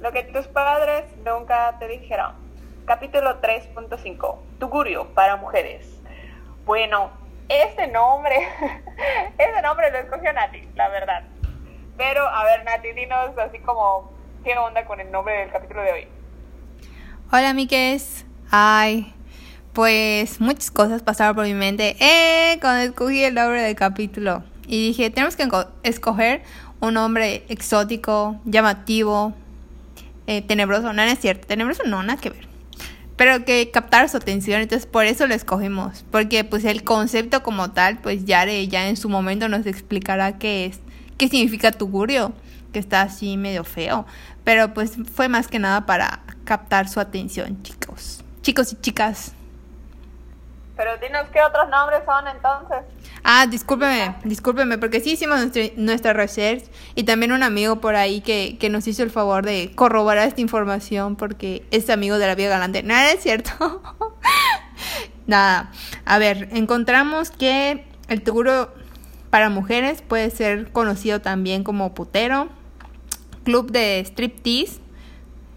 Lo que tus padres nunca te dijeron. Capítulo 3.5. Tugurio para mujeres. Bueno, este nombre, ese nombre lo escogió Nati, la verdad. Pero, a ver, Nati, dinos así como, ¿qué onda con el nombre del capítulo de hoy? Hola, Miques. Ay, pues muchas cosas pasaron por mi mente eh, cuando escogí el nombre del capítulo. Y dije, tenemos que escoger un nombre exótico, llamativo, eh, tenebroso. No, es cierto, tenebroso no, nada que ver. Pero que captar su atención, entonces por eso lo escogimos. Porque pues el concepto como tal, pues Yare ya en su momento nos explicará qué es, qué significa tugurio, que está así medio feo. Pero pues fue más que nada para captar su atención, chicos. Chicos y chicas. Pero dinos qué otros nombres son entonces. Ah, discúlpeme, discúlpeme, porque sí hicimos nuestra, research y también un amigo por ahí que, que, nos hizo el favor de corroborar esta información porque es amigo de la vida galante. Nada, es cierto. Nada. A ver, encontramos que el seguro para mujeres puede ser conocido también como putero, club de striptease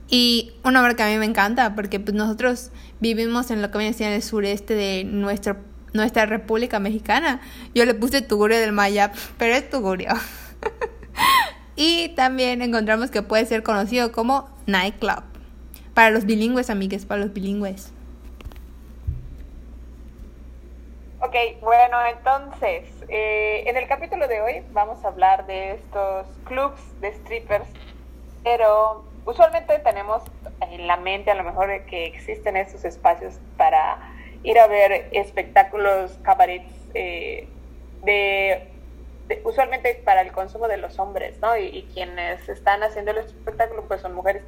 y una obra que a mí me encanta porque pues nosotros vivimos en lo que viene a ser el sureste de nuestro, nuestra República Mexicana. Yo le puse Tugurio del Maya, pero es Tugurio. y también encontramos que puede ser conocido como nightclub. Para los bilingües, amigues, para los bilingües. Ok, bueno, entonces, eh, en el capítulo de hoy vamos a hablar de estos clubs de strippers, pero usualmente tenemos en la mente a lo mejor que existen estos espacios para ir a ver espectáculos, cabarets, eh, de, usualmente para el consumo de los hombres, ¿no? Y, quienes están haciendo el espectáculo pues son mujeres,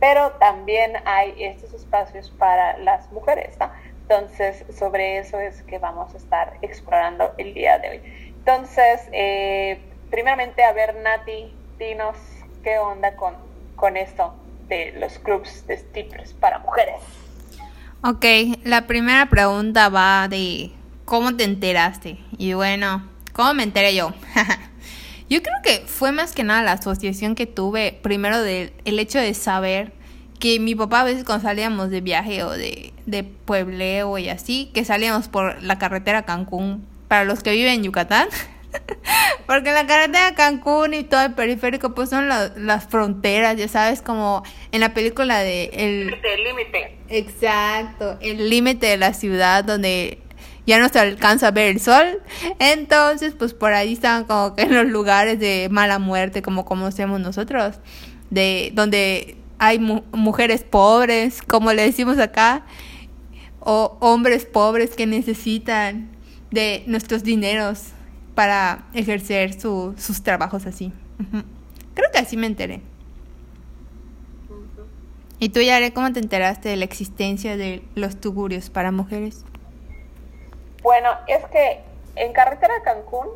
pero también hay estos espacios para las mujeres, ¿no? Entonces, sobre eso es que vamos a estar explorando el día de hoy. Entonces, eh, primeramente, a ver, Nati, dinos qué onda con con esto de los clubs de strippers para mujeres. Ok, la primera pregunta va de ¿cómo te enteraste? Y bueno, ¿cómo me enteré yo? yo creo que fue más que nada la asociación que tuve primero del el hecho de saber que mi papá a veces cuando salíamos de viaje o de, de puebleo y así, que salíamos por la carretera Cancún, para los que viven en Yucatán, Porque la carretera de Cancún y todo el periférico, pues son las fronteras, ya sabes, como en la película de El límite. Exacto, el límite de la ciudad donde ya no se alcanza a ver el sol. Entonces, pues por ahí estaban como que en los lugares de mala muerte, como conocemos nosotros, de donde hay mujeres pobres, como le decimos acá, o hombres pobres que necesitan de nuestros dineros para ejercer sus trabajos así. Creo que así me enteré. ¿Y tú, Yare, cómo te enteraste de la existencia de los tugurios para mujeres? Bueno, es que en carretera de Cancún,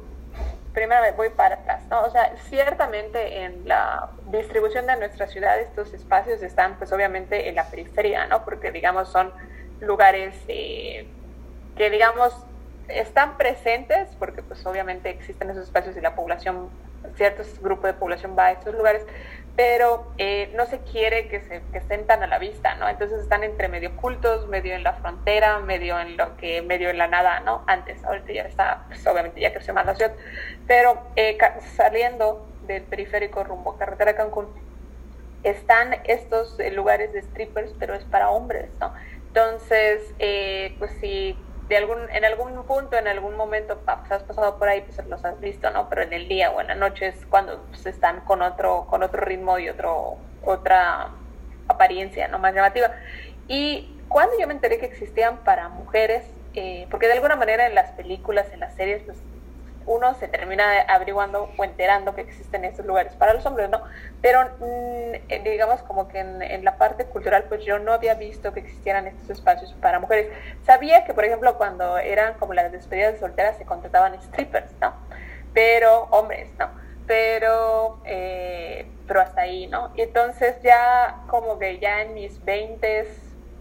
primero me voy para atrás, ¿no? O sea, ciertamente en la distribución de nuestra ciudad estos espacios están, pues obviamente en la periferia, ¿no? Porque, digamos, son lugares eh, que, digamos, están presentes porque pues obviamente existen esos espacios y la población, ciertos grupos de población va a estos lugares, pero eh, no se quiere que, se, que estén tan a la vista, ¿no? Entonces están entre medio ocultos, medio en la frontera, medio en lo que, medio en la nada, ¿no? Antes, ahorita ya está, pues obviamente ya creció más la ciudad, pero eh, saliendo del periférico rumbo carretera Cancún, están estos eh, lugares de strippers, pero es para hombres, ¿no? Entonces, pues si algún, en algún punto, en algún momento pues, has pasado por ahí, pues los has visto, ¿no? Pero en el día o en la noche es cuando pues, están con otro, con otro ritmo y otro, otra apariencia, ¿no? Más llamativa. Y cuando yo me enteré que existían para mujeres, eh, porque de alguna manera en las películas, en las series, pues uno se termina averiguando o enterando que existen estos lugares para los hombres, ¿no? Pero mm, eh, digamos como que en, la parte cultural, pues yo no había visto que existieran estos espacios para mujeres. Sabía que, por ejemplo, cuando eran como las despedidas de solteras se contrataban strippers, ¿no? Pero hombres, ¿no? Pero, eh, pero hasta ahí, ¿no? Y entonces ya como que ya en mis 20,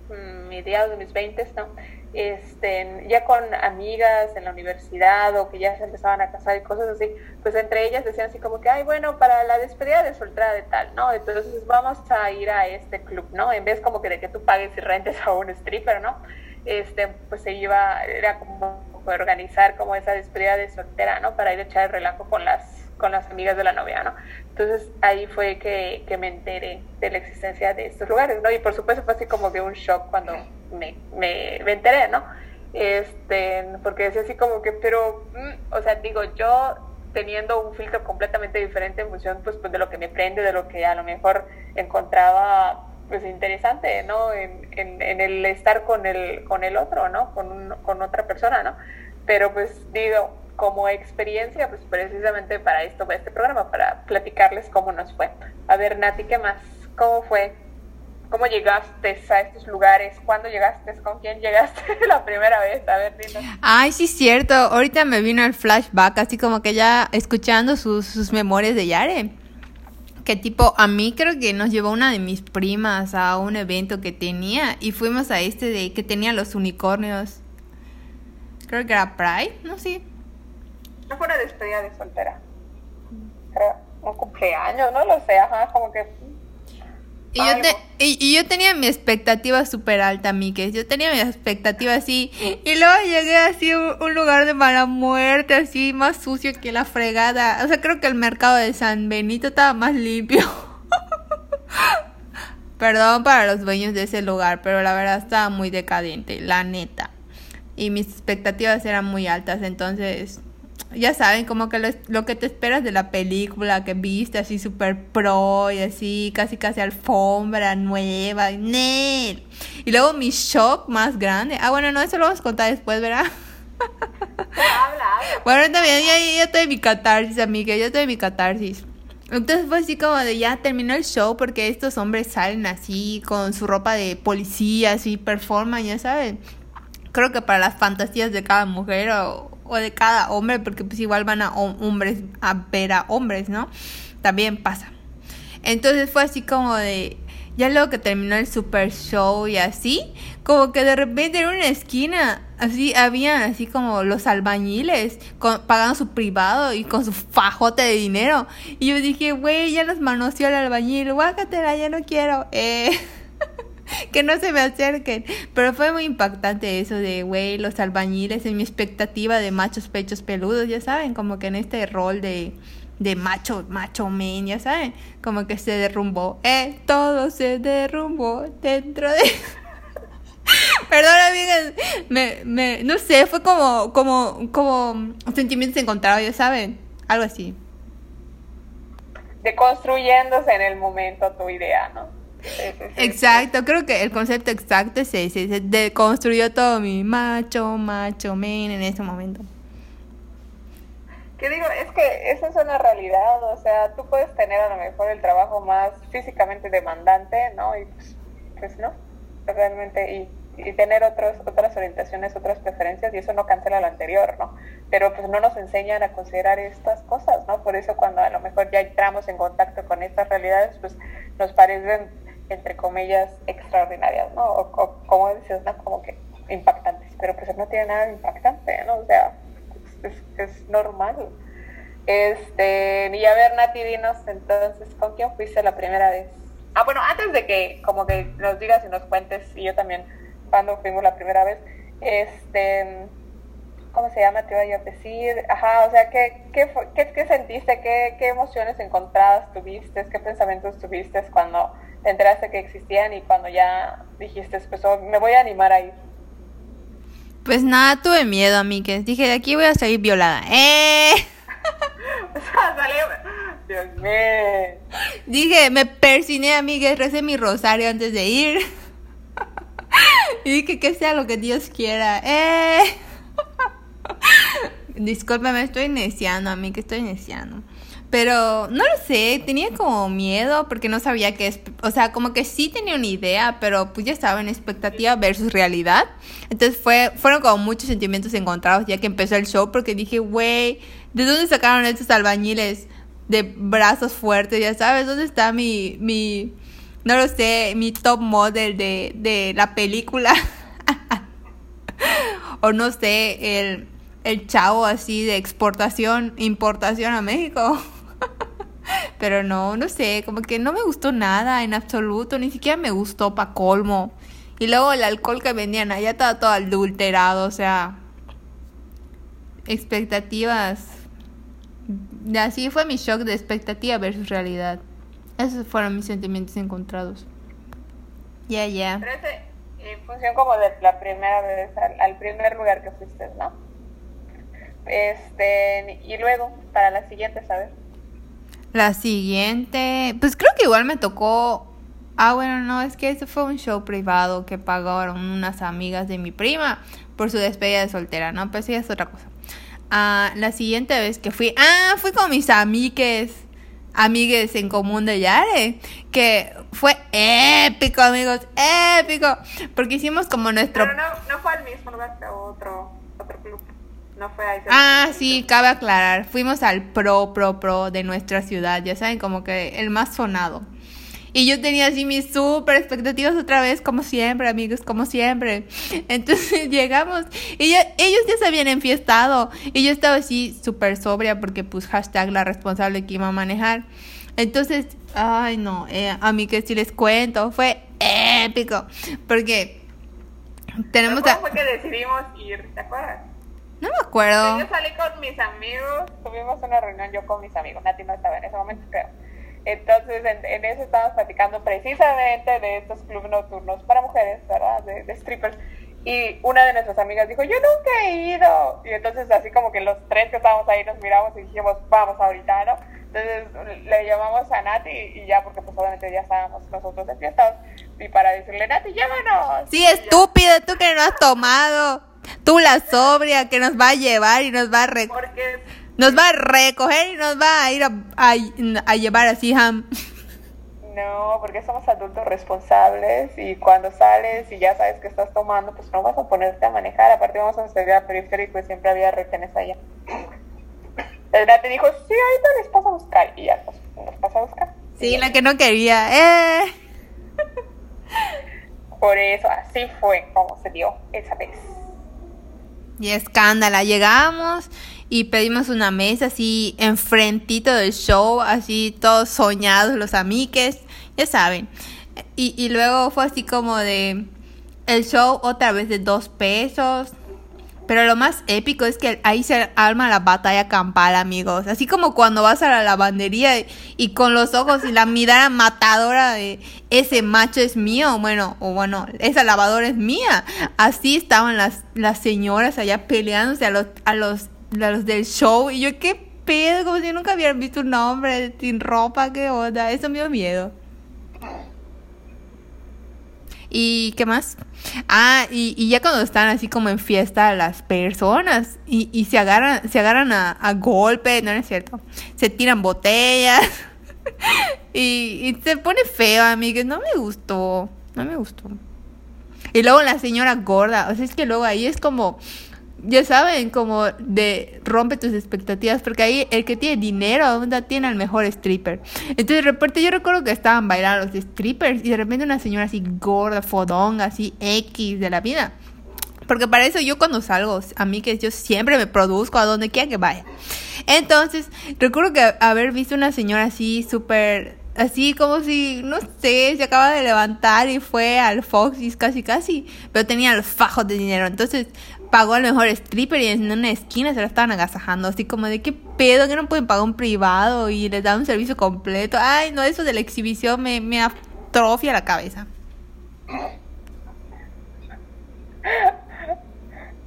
mm, mediados de mis 20, ¿no? Este, ya con amigas en la universidad o que ya se empezaban a casar y cosas así, pues entre ellas decían así como que, ay, bueno, para la despedida de soltera de tal, ¿no? Entonces vamos a ir a este club, ¿no? En vez como que de que tú pagues y rentes a un stripper, ¿no? Este, pues se iba, era como organizar como esa despedida de soltera, ¿no? Para ir a echar el relajo con las con las amigas de la novia, ¿no? Entonces ahí fue que, que me enteré de la existencia de estos lugares, ¿no? Y por supuesto fue así como que un shock cuando me, me, me enteré, ¿no? Este, porque decía así como que, pero, mm, o sea, digo, yo teniendo un filtro completamente diferente en función pues, pues, de lo que me prende, de lo que a lo mejor encontraba pues interesante, ¿no? En, en, en el estar con el, con el otro, ¿no? Con, un, con otra persona, ¿no? Pero pues digo, como experiencia, pues precisamente para esto, para este programa, para platicarles cómo nos fue. A ver, Nati, ¿qué más? ¿Cómo fue ¿Cómo llegaste a estos lugares? ¿Cuándo llegaste? ¿Con quién llegaste la primera vez? A ver, dinos. Ay, sí, cierto. Ahorita me vino el flashback, así como que ya escuchando sus, sus memorias de Yare. Que tipo, a mí creo que nos llevó una de mis primas a un evento que tenía y fuimos a este de que tenía los unicornios. Creo que era Pride, no sé. No fue una despedida de soltera. Era un cumpleaños, no lo sé, ajá, como que y yo, te, y, yo tenía mi expectativa súper alta, Mike. Yo tenía mi expectativa así. Y luego llegué así a un, lugar de mala muerte, así más sucio que la fregada. O sea, creo que el mercado de San Benito estaba más limpio. Perdón para los dueños de ese lugar, pero la verdad estaba muy decadente, la neta. Y mis expectativas eran muy altas, entonces ya saben, como que lo, que te esperas de la película que viste así súper pro y así, casi casi alfombra nueva, ¡Nel! Y luego mi shock más grande. Ah, bueno, no, eso lo vamos a contar después, ¿verdad? habla, habla. Bueno, también ya, ya estoy en mi catarsis, amiga, ya estoy en mi catarsis. Entonces fue así como de ya terminó el show porque estos hombres salen así con su ropa de policía, así performan, ya saben. Creo que para las fantasías de cada mujer o, o de cada hombre, porque pues igual van a hombres a ver a hombres, ¿no? También pasa. Entonces fue así como de, ya luego que terminó el super show y así, como que de repente en una esquina, así habían así como los albañiles pagando su privado y con su fajote de dinero. Y yo dije, güey, ya nos manoseó el albañil, guácatela, ya no quiero. Eh. que no se me acerquen. Pero fue muy impactante eso de, güey, los albañiles en mi expectativa de machos pechos peludos, ya saben, como que en este rol de, de macho, macho men, ya saben, como que se derrumbó. Eh, todo se derrumbó dentro de... Perdón, amigas, me, me, no sé, fue como, como, como sentimientos encontrados, ya saben, algo así. Deconstruyéndose en el momento tu idea, ¿no? Exacto, creo que el concepto exacto es ese, se deconstruyó todo mi macho, macho, men en ese momento. Que digo, es que esa es una realidad, o sea, tú puedes tener a lo mejor el trabajo más físicamente demandante, ¿no? Y pues, pues no, realmente, y, y tener otros, otras orientaciones, otras preferencias, y eso no cancela lo anterior, ¿no? Pero pues no nos enseñan a considerar estas cosas, ¿no? Por eso cuando a lo mejor ya entramos en contacto con estas realidades, pues nos parecen entre comillas, extraordinarias, ¿no? O, como dices, ¿no? Como que impactantes, pero pues no tiene nada de impactante, ¿no? O sea, es, normal. Este, y a ver, Nati, dinos entonces, ¿con quién fuiste la primera vez? Ah, bueno, antes de que como que nos digas y nos cuentes, y yo también, cuando fuimos la primera vez, este, ¿cómo se llama? Te iba a decir, ajá, o sea, ¿qué, qué, qué, qué sentiste? ¿Qué, ¿Qué emociones encontradas tuviste? ¿Qué pensamientos tuviste cuando te enteraste que existían y cuando ya dijiste, pues oh, me voy a animar a ir? Pues nada, tuve miedo, amigues. Dije, de aquí voy a salir violada. ¡Eh! o sea. Dios mío. Dije, me persiné, amigues, recé mi rosario antes de ir. y dije, que sea lo que Dios quiera. ¡Eh! Discúlpame, estoy iniciando, a mí que estoy iniciando. Pero no lo sé, tenía como miedo porque no sabía qué es. O sea, como que sí tenía una idea, pero pues ya estaba en expectativa versus realidad. Entonces fue, fueron como muchos sentimientos encontrados ya que empezó el show porque dije, güey, ¿de dónde sacaron estos albañiles de brazos fuertes? Ya sabes, ¿dónde está mi, mi, no lo sé, mi top model de, de la película? o no sé, el, el chavo así de exportación, importación a México. Pero no, no sé, como que no me gustó nada en absoluto, ni siquiera me gustó pa' colmo. Y luego el alcohol que vendían allá estaba todo adulterado, o sea, expectativas. Así fue mi shock de expectativa versus realidad. Esos fueron mis sentimientos encontrados. Ya, ya. Pero ese, en función como de la primera vez, al, al primer lugar que fuiste, ¿no? Este, y luego, para la siguiente, ¿sabes? La siguiente, pues creo que igual me tocó. Ah, bueno, no, es que ese fue un show privado que pagaron unas amigas de mi prima por su despedida de soltera, ¿no? Pues sí, es otra cosa. Ah, la siguiente vez que fui, ah, fui con mis amigues, amigues en común de Yare, que fue épico, amigos, épico, porque hicimos como nuestro... Pero no, no fue al mismo lugar otro. No fue ahí. Ah, sí, cabe aclarar. Fuimos al pro, pro, pro de nuestra ciudad. Ya saben, como que el más sonado. Y yo tenía así mis súper expectativas otra vez, como siempre, amigos, como siempre. Entonces llegamos y ellos ya se habían enfiestado. Y yo estaba así súper sobria porque pues hashtag la responsable que iba a manejar. Entonces, ay no, eh, a mí que si les cuento, fue épico. Porque tenemos... ¿Cómo fue que decidimos ir? ¿Te acuerdas? No me acuerdo. Yo salí con mis amigos, tuvimos una reunión yo con mis amigos, Nati no estaba en ese momento, creo. Entonces, en, en eso estábamos platicando precisamente de estos clubes nocturnos para mujeres, ¿verdad? De, de, strippers. Y una de nuestras amigas dijo, yo nunca he ido. Y entonces, así como que los tres que estábamos ahí nos miramos y dijimos, vamos ahorita, ¿no? Entonces, le llamamos a Nati y ya, porque pues obviamente ya estábamos nosotros enfiestados. Y para decirle, Nati, llámanos. Sí, estúpida, tú que no has tomado. Tú la sobria que nos va a llevar y nos va a re nos va a recoger y nos va a ir a, a, a llevar así ham. No, porque somos adultos responsables y cuando sales y ya sabes que estás tomando, pues no vas a ponerte a manejar. Aparte vamos a salir a periférico y siempre había retenes allá. El te dijo, sí, ahorita les paso a buscar y ya, pues nos pasa a buscar. Sí, la que no quería. Eh. Por eso, así fue como se dio esa vez. Y escándala, llegamos y pedimos una mesa así enfrentito del show, así todos soñados los amigues, ya saben. Y, y luego fue así como de el show otra vez de dos pesos. Pero lo más épico es que ahí se arma la batalla campal, amigos. Así como cuando vas a la lavandería y, con los ojos y la mirada matadora de ese macho es mío, bueno, o bueno, esa lavadora es mía. Así estaban las, las señoras allá peleándose a los, a los, a los del show. Y yo, ¿qué pedo? Como si nunca hubieran visto un hombre sin ropa, qué onda. Eso me dio miedo. ¿Y qué más? Ah, y, y, ya cuando están así como en fiesta las personas y, y se agarran, se agarran a, a golpe, no, es cierto, se tiran botellas y, y, se pone feo, amigos, no me gustó, no me gustó. Y luego la señora gorda, o sea, es que luego ahí es como, ya saben, como de rompe tus expectativas, porque ahí el que tiene dinero onda, tiene al mejor stripper. Entonces de repente yo recuerdo que estaban bailando los strippers y de repente una señora así gorda, fodonga, así X de la vida. Porque para eso yo cuando salgo, a mí que yo siempre me produzco a donde quiera que vaya. Entonces, recuerdo que haber visto una señora así súper así como si, no sé, se acaba de levantar y fue al Foxys casi casi, pero tenía el fajo de dinero. Entonces pagó al mejor stripper y en una esquina se lo estaban agasajando, así como de qué pedo, que no pueden pagar un privado y les dan un servicio completo. Ay, no, eso de la exhibición me, me atrofia la cabeza.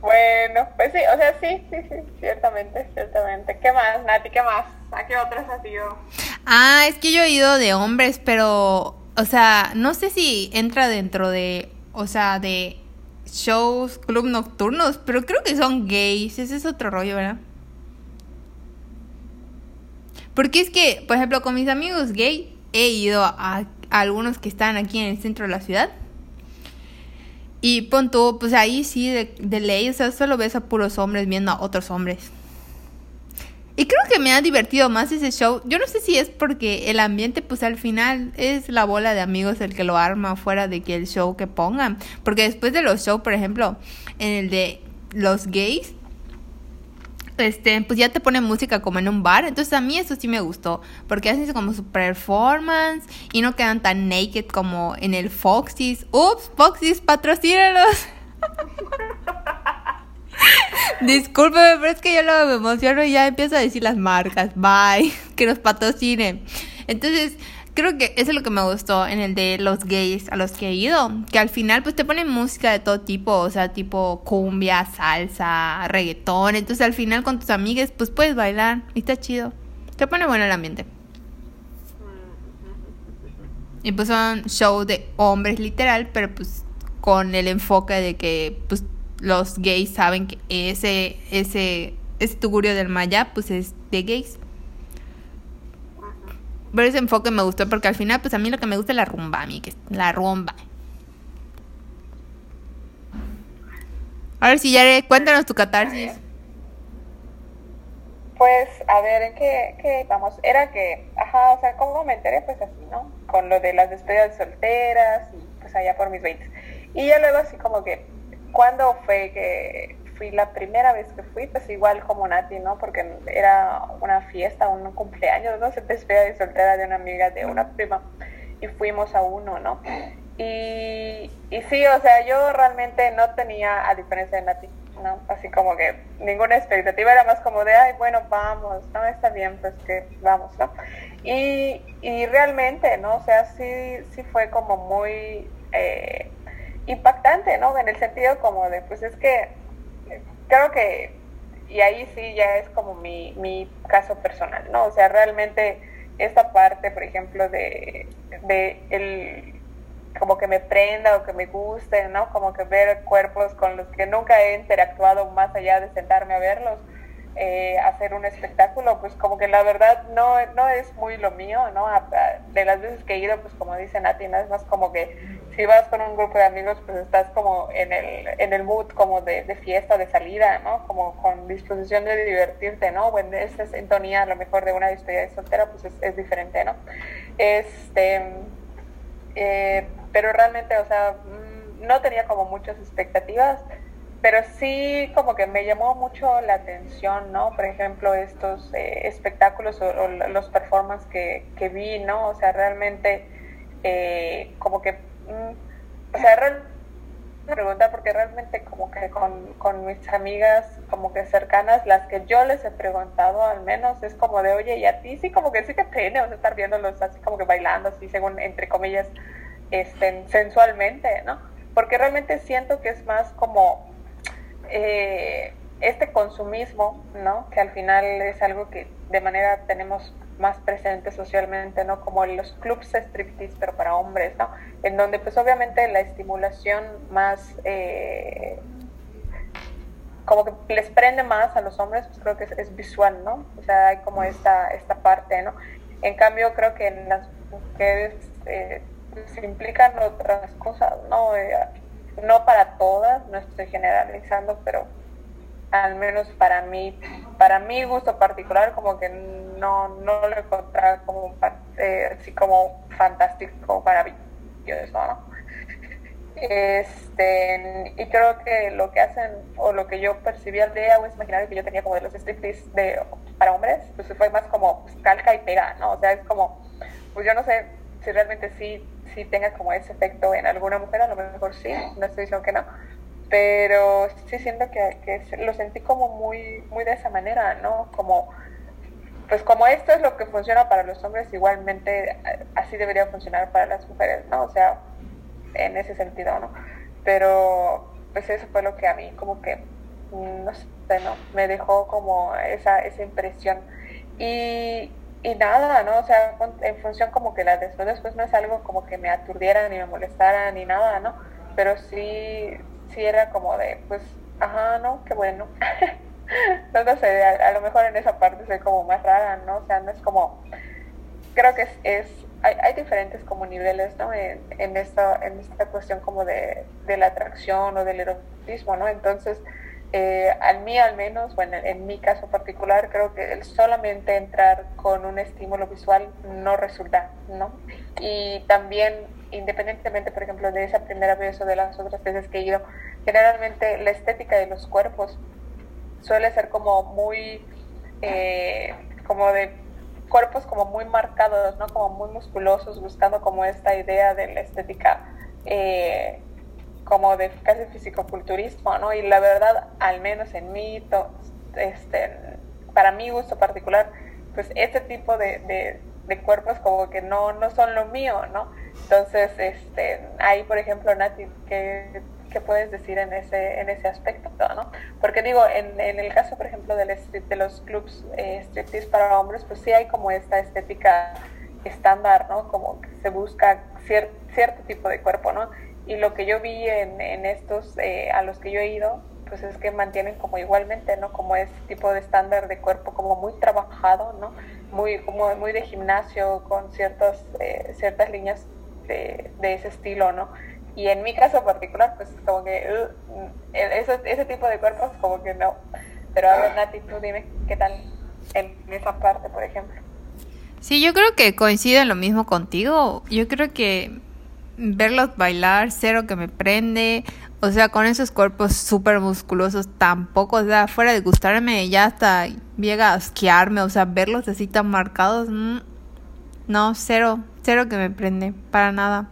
Bueno, pues sí, o sea, sí, sí, sí, ciertamente, ciertamente. ¿Qué más, Nati? ¿Qué más? ¿A qué otras has ido? Ah, es que yo he ido de hombres, pero, o sea, no sé si entra dentro de, o sea, de shows, club nocturnos, pero creo que son gays, ese es otro rollo, ¿verdad? Porque es que, por ejemplo, con mis amigos gay he ido a, algunos que están aquí en el centro de la ciudad. Y pon pues ahí sí, de, de ley, o sea, solo ves a puros hombres viendo a otros hombres. Y creo que me ha divertido más ese show. Yo no sé si es porque el ambiente, pues al final es la bola de amigos el que lo arma fuera de que el show que pongan. Porque después de los shows, por ejemplo, en el de los gays este, pues ya te ponen música como en un bar. Entonces a mí eso sí me gustó. Porque hacen como su performance y no quedan tan naked como en el Foxys. Ups, Foxys, patrocínalos. Discúlpeme, pero es que yo luego me emociono y ya empiezo a decir las marcas. Bye, que nos patrocinen. Entonces, creo que eso es lo que me gustó en el de los gays a los que he ido, que al final pues te ponen música de todo tipo, o sea, tipo cumbia, salsa, reggaetón, entonces al final con tus amigas pues puedes bailar y está chido, te pone bueno el ambiente. Y pues son show de hombres literal, pero pues con el enfoque de que pues los gays saben que ese ese ese tugurio del Maya pues es de gays pero ese enfoque me gustó porque al final, pues a mí lo que me gusta es la rumba, a mí, que es la rumba. A ver si ya cuéntanos tu catarsis. Pues, a ver, ¿en qué, qué vamos? Era que, ajá, o sea, ¿cómo me enteré? Pues así, ¿no? Con lo de las despedidas solteras y pues allá por mis 20. Y ya luego así como que, ¿cuándo fue que fui la primera vez que fui, pues igual como Nati, ¿no? Porque era una fiesta, un cumpleaños, ¿no? Se despedía de soltera de una amiga de una prima y fuimos a uno, ¿no? Y, y sí, o sea, yo realmente no tenía, a diferencia de Nati, ¿no? Así como que ninguna expectativa, era más como de, ay, bueno, vamos, ¿no? Está bien, pues que vamos, ¿no? Y, y realmente, ¿no? O sea, sí, sí fue como muy eh, impactante, ¿no? En el sentido como de, pues es que creo que, y ahí sí ya es como mi, mi caso personal, ¿no? O sea, realmente esta parte, por ejemplo, de, de el, como que me prenda o que me guste, ¿no? Como que ver cuerpos con los que nunca he interactuado más allá de sentarme a verlos, eh, hacer un espectáculo, pues como que la verdad no, no es muy lo mío, ¿no? De las veces que he ido, pues como dice Nati, ¿no? es más como que si vas con un grupo de amigos, pues estás como en el, en el mood como de, de fiesta, de salida, ¿no? Como con disposición de divertirte, ¿no? Bueno, esa sintonía a lo mejor de una despedida de soltera, pues es, diferente, ¿no? Este, eh, pero realmente, o sea, mm, no tenía como muchas expectativas pero sí como que me llamó mucho la atención, ¿no? Por ejemplo, estos eh, espectáculos o, los performances que, que, vi, ¿no? O sea, realmente eh, como que, o sea, realmente pregunta porque realmente como que con, con, mis amigas como que cercanas, las que yo les he preguntado al menos, es como de, oye, y a ti sí como que sí te pene, o sea, estar viéndolos así como que bailando, así según, entre comillas, este, sensualmente, ¿no? Porque realmente siento que es más como eh, este consumismo, ¿no? Que al final es algo que de manera tenemos más presente socialmente, ¿no? Como los clubs striptease, pero para hombres, ¿no? En donde pues obviamente la estimulación más... Eh, como que les prende más a los hombres, pues creo que es, visual, ¿no? O sea, hay como esta, esta parte, ¿no? En cambio, creo que en las mujeres eh, se implican otras cosas, ¿no? Eh, no para todas, no estoy generalizando, pero al menos para mí, para mi gusto particular, como que no, no lo encontraba como eh, así como fantástico, maravilloso, ¿no? Este, y creo que lo que hacen, o lo que yo percibí al o es imaginar que yo tenía como de los striptease de, para hombres, pues fue más como pues, calca y pega, ¿no? O sea, es como, pues yo no sé si realmente sí si tenga como ese efecto en alguna mujer, a lo mejor sí, no estoy diciendo que no, pero sí siento que, lo sentí como muy, muy de esa manera, ¿no? Como, pues como esto es lo que funciona para los hombres, igualmente eh, así debería funcionar para las mujeres, ¿no? O sea, en ese sentido, ¿no? Pero pues eso fue lo que a mí como que, no sé, ¿no? Me dejó como esa, esa impresión. Y, y nada, ¿no? O sea, en función como que la después, después no es algo como que me aturdiera ni me molestara ni nada, ¿no? Pero sí, sí era como de, pues, ajá, ¿no? Qué bueno. no, sé, a, lo mejor en esa parte soy como más rara, ¿no? O sea, no es como, creo que es, es hay, hay, diferentes como niveles, ¿no? En, en, esta, en esta cuestión como de, de la atracción o del erotismo, ¿no? Entonces, eh, al mí al menos, bueno, en mi caso particular, creo que el solamente entrar con un estímulo visual no resulta, ¿no? Y también independientemente, por ejemplo, de esa primera vez o de las otras veces que he ido, generalmente la estética de los cuerpos suele ser como muy, eh, como de cuerpos como muy marcados, ¿no? Como muy musculosos, buscando como esta idea de la estética eh, como de casi fisicoculturismo, ¿no? Y la verdad, al menos en mí, este, para mi gusto particular, pues este tipo de, de, cuerpos como que no, no son lo mío, ¿no? Entonces, este, ahí, por ejemplo, Nati, ¿qué, ¿qué, puedes decir en ese, en ese aspecto, ¿no? Porque digo, en, en el caso, por ejemplo, del de los clubs eh, striptease para hombres, pues sí hay como esta estética estándar, ¿no? Como que se busca cierto tipo de cuerpo, ¿no? Y lo que yo vi en, en estos eh, a los que yo he ido, pues es que mantienen como igualmente, ¿no? Como ese tipo de estándar de cuerpo como muy trabajado, ¿no? Muy, como muy de gimnasio, con ciertas, eh, ciertas líneas de, de, ese estilo, ¿no? Y en mi caso particular, pues como que uh, ese, ese tipo de cuerpos como que no. Pero a ver, Nati, tú dime qué tal en esa parte, por ejemplo. Sí, yo creo que coincide en lo mismo contigo. Yo creo que verlos bailar, cero que me prende. O sea, con esos cuerpos súper musculosos tampoco, o sea, fuera de gustarme, ya hasta llega a asquearme, o sea, verlos así tan marcados, mm, no, cero, cero que me prende, para nada.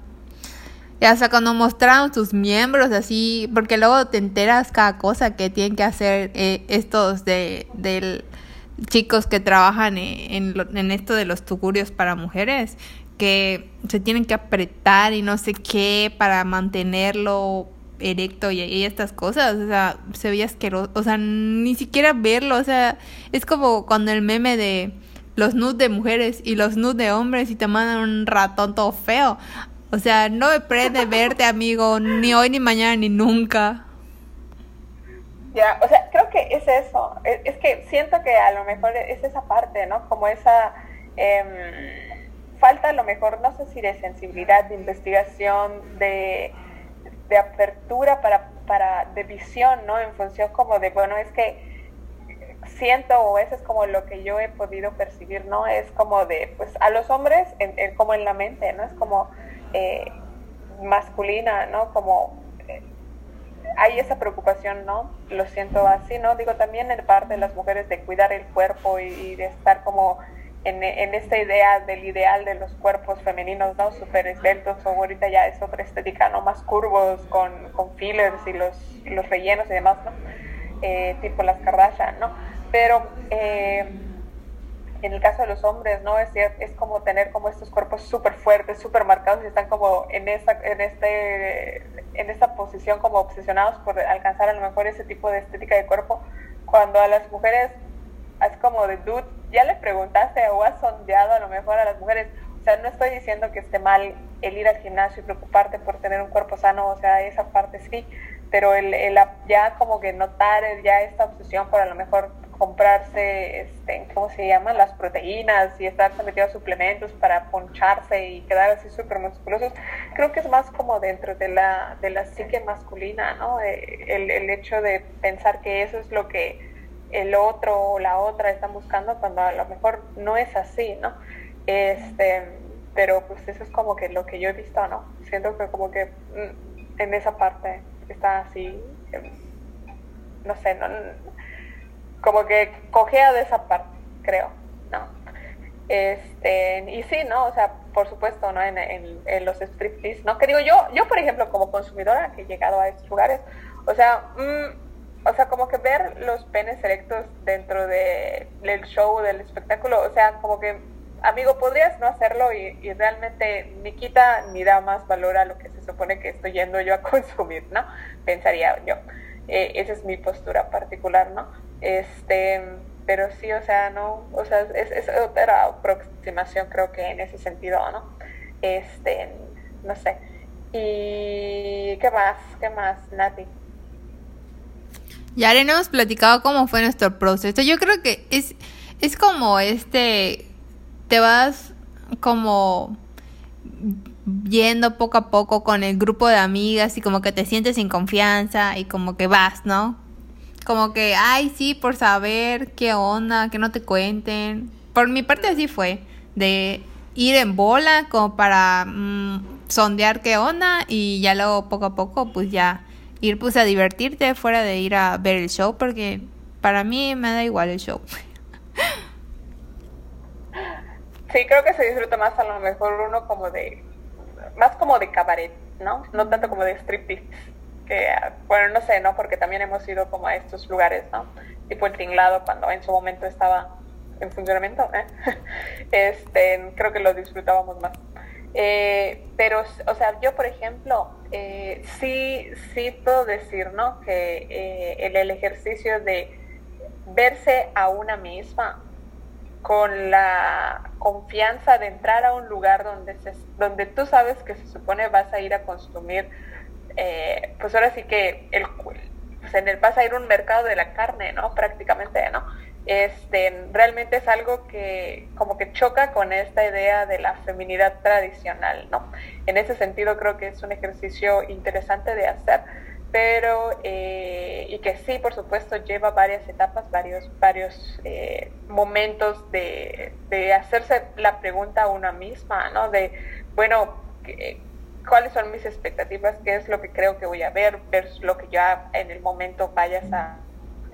Y hasta cuando mostraron sus miembros así, porque luego te enteras cada cosa que tienen que hacer eh, estos de, del chicos que trabajan en, en esto de los tugurios para mujeres que se tienen que apretar y no sé qué para mantenerlo erecto y, estas cosas, o sea, se veía asqueroso, o sea, ni siquiera verlo, o sea, es como cuando el meme de los nudes de mujeres y los nudes de hombres y te mandan un ratón todo feo, o sea, no me prende verte, amigo, ni hoy, ni mañana, ni nunca. Ya, o sea, creo que es eso, es, que siento que a lo mejor es esa parte, ¿no? Como esa... Eh, falta a lo mejor, no sé si de sensibilidad, de investigación, de, de apertura para, para, de visión, ¿no? En función como de, bueno, es que siento, o eso es como lo que yo he podido percibir, ¿no? Es como de, pues a los hombres, en, como en la mente, ¿no? Es como eh, masculina, ¿no? Como eh, hay esa preocupación, ¿no? Lo siento así, ¿no? Digo, también en parte de las mujeres de cuidar el cuerpo y de estar como en, en, esta idea del ideal de los cuerpos femeninos, ¿no? Súper esbeltos, o ahorita ya es otra estética, ¿no? Más curvos, con, con fillers y los, los rellenos y demás, ¿no? Eh, tipo las Kardashian, ¿no? Pero en el caso de los hombres, ¿no? Es, es como tener como estos cuerpos súper fuertes, súper marcados y están como en esa, en, este, en esta posición como obsesionados por alcanzar a lo mejor ese tipo de estética de cuerpo, cuando a las mujeres es como de, dude, ya le preguntaste o has sondeado a lo mejor a las mujeres. O sea, no estoy diciendo que esté mal el ir al gimnasio y preocuparte por tener un cuerpo sano, o sea, esa parte sí, pero el, el ya como que notar ya esta obsesión por a lo mejor comprarse, este, ¿cómo se llaman? Las proteínas y estar sometido a suplementos para poncharse y quedar así súper musculosos, creo que es más como dentro de la, de la psique masculina, ¿no? Eh, el, el hecho de pensar que eso es lo que el otro o la otra están buscando cuando a lo mejor no es así, ¿no? Este, pero pues eso es como que lo que yo he visto, ¿no? Siento que como que mm, en esa parte está así, em, no sé, no, como que cogea de esa parte, creo, ¿no? Este, y sí, ¿no? O sea, por supuesto, ¿no? En, en, los striptease, ¿no? Que digo, yo, yo, por ejemplo, como consumidora que he llegado a estos lugares, o sea, mmm, o sea, como que ver los penes erectos dentro de, del show, del espectáculo, o sea, como que, amigo, podrías no hacerlo y, realmente ni quita ni da más valor a lo que se supone que estoy yendo yo a consumir, ¿no? Pensaría yo. Eh, esa es mi postura particular, ¿no? Este, pero sí, o sea, no, o sea, es, es otra aproximación creo que en ese sentido, ¿no? Este, no sé. ¿Y qué más? ¿Qué más, Nati? Ya le hemos platicado cómo fue nuestro proceso. Yo creo que es, es como este, te vas como yendo poco a poco con el grupo de amigas y como que te sientes sin confianza y como que vas, ¿no? Como que, ay, sí, por saber qué onda, que no te cuenten. Por mi parte así fue, de ir en bola como para mm, sondear qué onda y ya luego poco a poco pues ya ir pues a divertirte fuera de ir a ver el show porque para mí me da igual el show. Sí, creo que se disfruta más a lo mejor uno como de, más como de cabaret, ¿no? No tanto como de striptease. Que, bueno, no sé, ¿no? Porque también hemos ido como a estos lugares, ¿no? Tipo el tinglado cuando en su momento estaba en funcionamiento, ¿eh? este, creo que lo disfrutábamos más. Eh, pero, o sea, yo, por ejemplo, eh, sí, sí puedo decir, ¿no? Que eh, el, el, ejercicio de verse a una misma con la confianza de entrar a un lugar donde, se, donde tú sabes que se supone vas a ir a consumir, pues ahora sí que el, pues en el, vas a ir un mercado de la carne, ¿no? Prácticamente, ¿no? este, realmente es algo que como que choca con esta idea de la feminidad tradicional, ¿no? En ese sentido creo que es un ejercicio interesante de hacer, pero eh, y que sí, por supuesto, lleva varias etapas, varios, varios eh, momentos de, de, hacerse la pregunta a una misma, ¿no? De, bueno, ¿cuáles son mis expectativas? ¿Qué es lo que creo que voy a ver? Ver lo que ya en el momento vayas a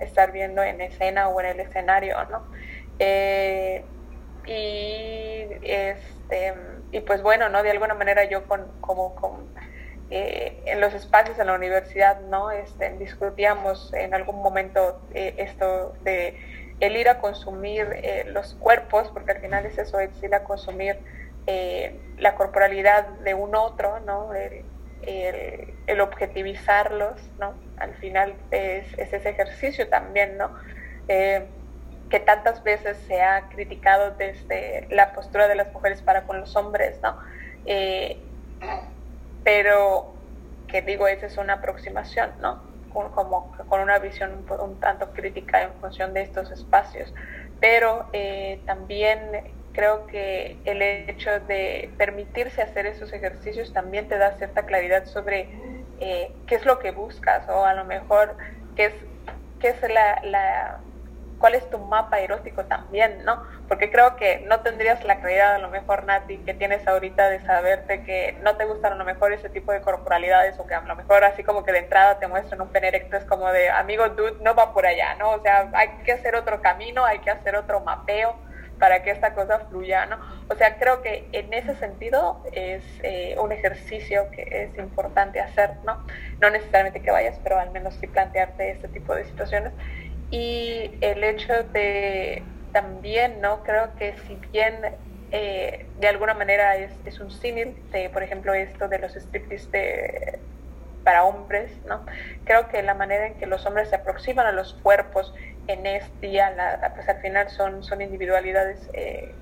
estar viendo en escena o en el escenario, ¿no? Eh, y, este, y pues bueno, ¿no? De alguna manera yo con, como con, eh, en los espacios en la universidad, ¿no? Este, discutíamos en algún momento eh, esto de el ir a consumir los cuerpos, porque al final es eso, es ir a consumir la corporalidad de un otro, ¿no? el, objetivizarlos, ¿no? Al final es, ese ejercicio también, ¿no? Eh, que tantas veces se ha criticado desde la postura de las mujeres para con los hombres, ¿no? Eh, pero que digo, esa es una aproximación, ¿no? Como con una visión un, tanto crítica en función de estos espacios. Pero eh, también creo que el hecho de permitirse hacer esos ejercicios también te da cierta claridad sobre eh, qué es lo que buscas o a lo mejor qué es, qué es la, la, cuál es tu mapa erótico también, ¿no? Porque creo que no tendrías la claridad a lo mejor, Nati, que tienes ahorita de saberte que no te gustan a lo mejor ese tipo de corporalidades o que a lo mejor así como que de entrada te muestran un pene erecto es como de, amigo, dude, no va por allá, ¿no? O sea, hay que hacer otro camino, hay que hacer otro mapeo para que esta cosa fluya, ¿no? O sea, creo que en ese sentido es eh, un ejercicio que es importante hacer, ¿no? No necesariamente que vayas, pero al menos sí plantearte este tipo de situaciones. Y el hecho de también, ¿no? Creo que si bien eh, de alguna manera es, es un símil por ejemplo, esto de los striptease de, para hombres, ¿no? Creo que la manera en que los hombres se aproximan a los cuerpos en este día, pues al final son, son individualidades eh,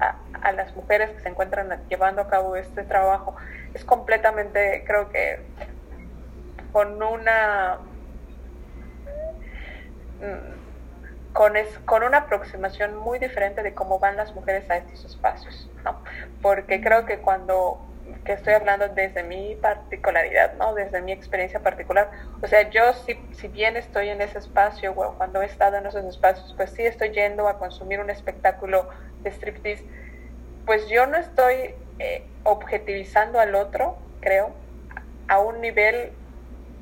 a, las mujeres que se encuentran llevando a cabo este trabajo. Es completamente, creo que, con una... Mm, con, es, con una aproximación muy diferente de cómo van las mujeres a estos espacios. Porque creo que cuando que estoy hablando desde mi particularidad, ¿no? Desde mi experiencia particular. O sea, yo si, si bien estoy en ese espacio, o cuando he estado en esos espacios, pues sí estoy yendo a consumir un espectáculo de striptease, pues yo no estoy eh, objetivizando al otro, creo, a un nivel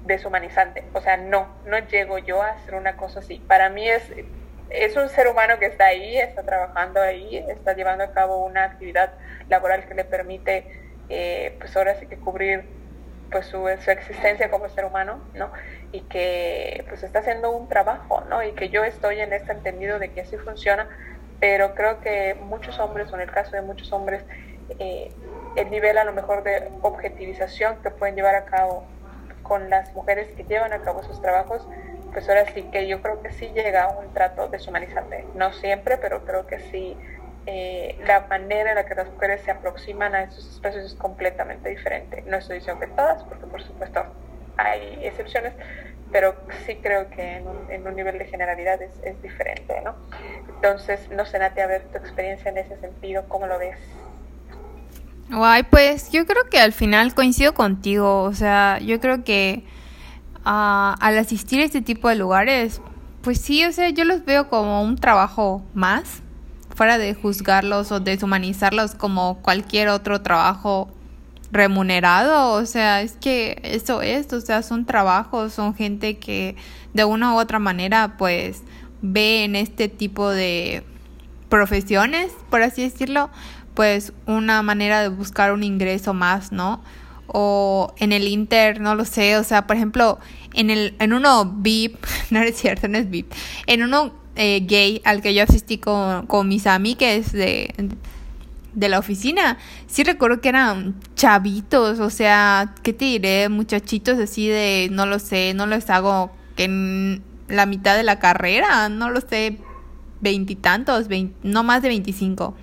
deshumanizante. O sea, no, no llego yo a hacer una cosa así. Para mí es, es un ser humano que está ahí, está trabajando ahí, está llevando a cabo una actividad laboral que le permite eh, pues ahora sí que cubrir pues su, su, existencia como ser humano, ¿no? Y que pues está haciendo un trabajo, ¿no? Y que yo estoy en este entendido de que así funciona, pero creo que muchos hombres, o en el caso de muchos hombres, eh, el nivel a lo mejor de objetivización que pueden llevar a cabo con las mujeres que llevan a cabo sus trabajos, pues ahora sí que yo creo que sí llega a un trato deshumanizante. No siempre, pero creo que sí eh, la manera en la que las mujeres se aproximan a esos espacios es completamente diferente. No estoy diciendo que todas, porque por supuesto hay excepciones, pero sí creo que en un, en un nivel de generalidad es, es, diferente, ¿no? Entonces, no sé, Nati, a ver tu experiencia en ese sentido, ¿cómo lo ves? Guay, pues yo creo que al final coincido contigo, o sea, yo creo que uh, al asistir a este tipo de lugares, pues sí, o sea, yo los veo como un trabajo más, fuera de juzgarlos o deshumanizarlos como cualquier otro trabajo remunerado, o sea, es que eso es, o sea, son trabajos, son gente que de una u otra manera pues ve en este tipo de profesiones, por así decirlo, pues una manera de buscar un ingreso más, ¿no? O en el Inter, no lo sé, o sea, por ejemplo, en el en uno VIP, no es cierto, no es VIP, en uno eh, gay al que yo asistí con, con mis amigues de de la oficina, sí recuerdo que eran chavitos, o sea, ¿qué te diré? Muchachitos así de, no lo sé, no los hago que en la mitad de la carrera, no lo sé, veintitantos, no más de veinticinco.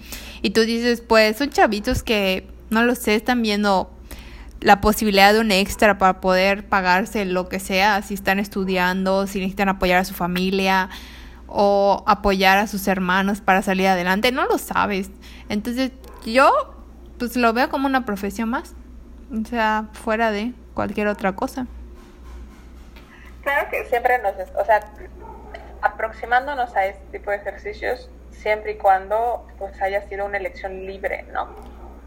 Y tú dices, pues son chavitos que, no lo sé, están viendo la posibilidad de un extra para poder pagarse lo que sea, si están estudiando, si necesitan apoyar a su familia o apoyar a sus hermanos para salir adelante, no lo sabes. Entonces yo pues lo veo como una profesión más, o sea, fuera de cualquier otra cosa. Claro que siempre nos, o sea, aproximándonos a este tipo de ejercicios, siempre y cuando pues haya sido una elección libre, ¿no?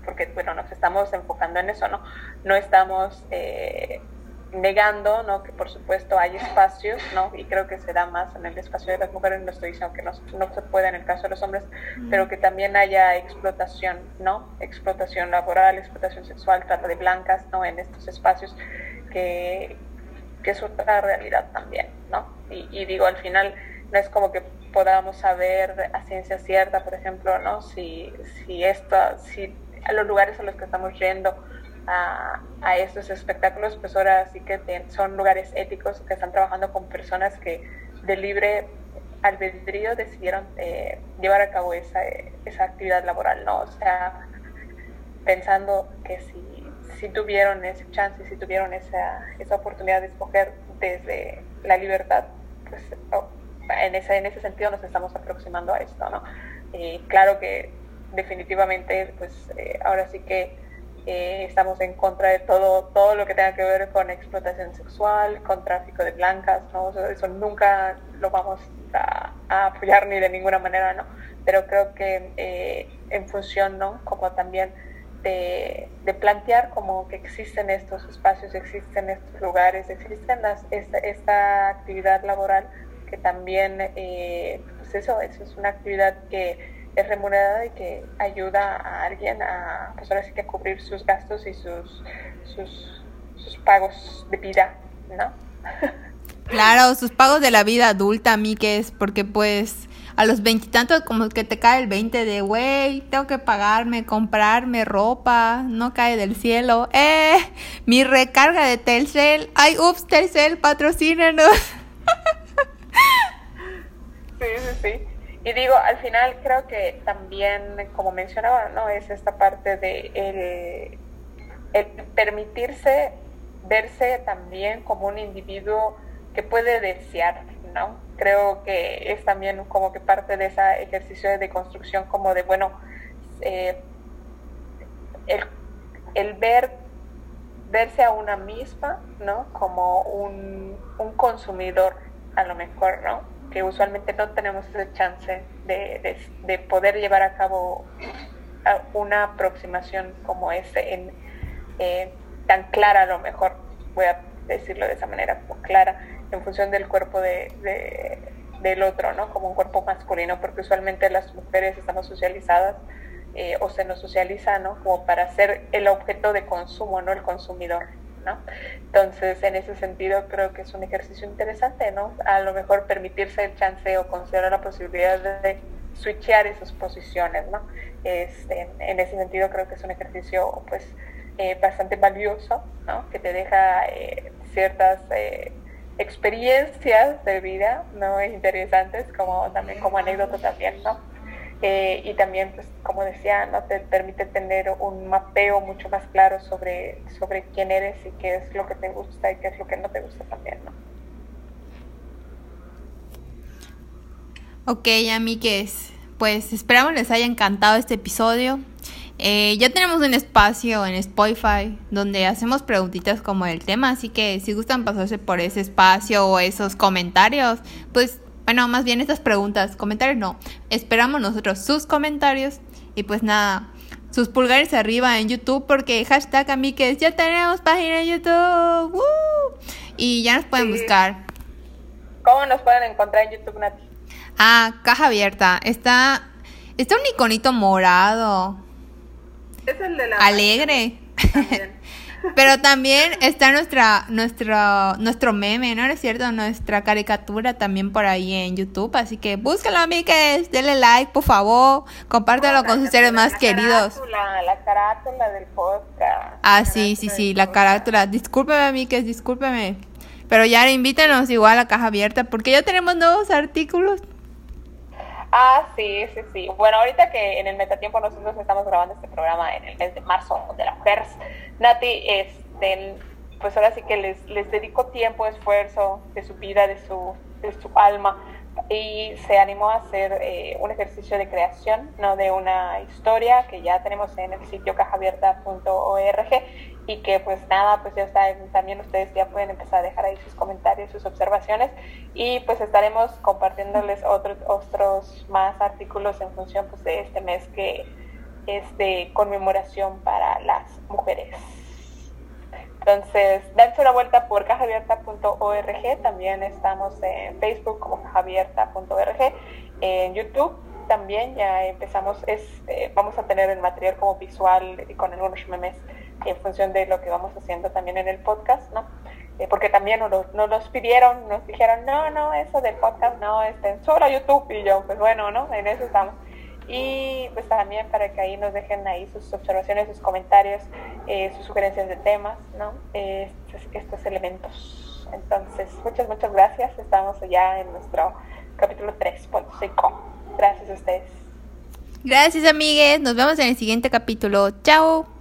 Porque, bueno, nos estamos enfocando en eso, ¿no? No estamos eh, negando, ¿no? Que por supuesto hay espacios, ¿no? Y creo que se da más en el espacio de las mujeres, no estoy diciendo que no, no se puede en el caso de los hombres, pero que también haya explotación, ¿no? Explotación laboral, explotación sexual, trata de blancas, ¿no? En estos espacios que, que es otra realidad también, ¿no? Y, y digo, al final no es como que podamos saber a ciencia cierta, por ejemplo, ¿no? Si, si esto, si a los lugares a los que estamos yendo, a, estos espectáculos, pues ahora sí que son lugares éticos que están trabajando con personas que de libre albedrío decidieron eh, llevar a cabo esa, esa actividad laboral, ¿no? O sea, pensando que si, si tuvieron ese chance, si tuvieron esa, esa oportunidad de escoger desde la libertad, pues oh, en, ese, en ese sentido nos estamos aproximando a esto, ¿no? Y claro que definitivamente, pues eh, ahora sí que eh, estamos en contra de todo, todo lo que tenga que ver con explotación sexual, con tráfico de blancas, ¿no? Eso, nunca lo vamos a, apoyar ni de ninguna manera, ¿no? Pero creo que eh, en función, ¿no? Como también de, plantear como que existen estos espacios, existen estos lugares, existen las, esta, actividad laboral que también, eh, pues eso, eso es una actividad que es remunerada y que ayuda a alguien a, pues ahora sí que a cubrir sus gastos y sus, sus, sus pagos de vida, ¿no? Claro, sus pagos de la vida adulta, a mí que es porque pues a los veintitantos como que te cae el veinte de, güey, tengo que pagarme, comprarme ropa, no cae del cielo. Eh, mi recarga de Telcel, ay, ups, Telcel, patrocínenos. Sí, sí, sí. Y digo, al final creo que también, como mencionaba, ¿no? Es esta parte de el, permitirse verse también como un individuo que puede desear, ¿no? Creo que es también como que parte de ese ejercicio de construcción como de, bueno, eh, el, el, ver, verse a una misma, ¿no? Como un, un consumidor, a lo mejor, ¿no? Que usualmente no tenemos ese chance de, de, poder llevar a cabo una aproximación como ese, en, eh, tan clara a lo mejor, voy a decirlo de esa manera, clara, en función del cuerpo de, del otro, ¿no? Como un cuerpo masculino, porque usualmente las mujeres estamos socializadas eh, o se nos socializa, ¿no? Como para ser el objeto de consumo, ¿no? El consumidor. Entonces, en ese sentido, creo que es un ejercicio interesante, ¿no? A lo mejor permitirse el chance o considerar la posibilidad de switchear esas posiciones, ¿no? Este, en ese sentido, creo que es un ejercicio, pues, eh, bastante valioso, ¿no? Que te deja eh, ciertas eh, experiencias de vida, ¿no? Interesantes, como también como anécdota también, ¿no? Eh, y también, pues, como decía, ¿no? te permite tener un mapeo mucho más claro sobre, sobre quién eres y qué es lo que te gusta y qué es lo que no te gusta también. ¿no? Ok, amigues, pues esperamos les haya encantado este episodio. Eh, ya tenemos un espacio en Spotify donde hacemos preguntitas como el tema, así que si gustan pasarse por ese espacio o esos comentarios, pues bueno, más bien estas preguntas, comentarios no. Esperamos nosotros sus comentarios. Y pues nada, sus pulgares arriba en YouTube porque hashtag amigues, ya tenemos página en YouTube. Y ya nos pueden buscar. ¿Cómo nos pueden encontrar en YouTube, Nati? Ah, caja abierta. Está, está un iconito morado. Es el de la... Alegre. Pero también está nuestra, nuestro, nuestro meme, ¿no? es cierto? Nuestra caricatura también por ahí en YouTube. Así que búscalo, amigues. Denle like, por favor. Compártelo con sus seres más queridos. La carátula del podcast. Ah, sí, sí, sí, la carátula. Discúlpeme, amigues, discúlpeme. Pero ya invítenos igual a Caja Abierta porque ya tenemos nuevos artículos. Ah, sí, sí, sí. Bueno, ahorita que en el metatiempo nosotros estamos grabando este programa en el mes de marzo de la mujer, Nati, este, pues ahora sí que les, les dedico tiempo, esfuerzo de su vida, de su, de su alma y se animó a hacer eh, un ejercicio de creación, ¿no? De una historia que ya tenemos en el sitio cajabierta.org y que pues nada, pues ya está, también ustedes ya pueden empezar a dejar ahí sus comentarios, sus observaciones y pues estaremos compartiéndoles otros, otros más artículos en función pues de este mes que es de conmemoración para las mujeres. Entonces, dense una vuelta por cajabierta.org, también estamos en Facebook como cajabierta.org, en YouTube también ya empezamos, este, vamos a tener el material como visual con algunos memes en función de lo que vamos haciendo también en el podcast, ¿no? Eh, porque también nos, nos, los pidieron, nos dijeron, no, no, eso del podcast no, estén solo YouTube, y yo, pues bueno, ¿no? En eso estamos y pues también para que ahí nos dejen ahí sus observaciones, sus comentarios, eh, sus sugerencias de temas, ¿no? Estos, estos, elementos. Entonces, muchas, muchas gracias. Estamos ya en nuestro capítulo 3.5. Gracias a ustedes. Gracias, amigues. Nos vemos en el siguiente capítulo. Chao.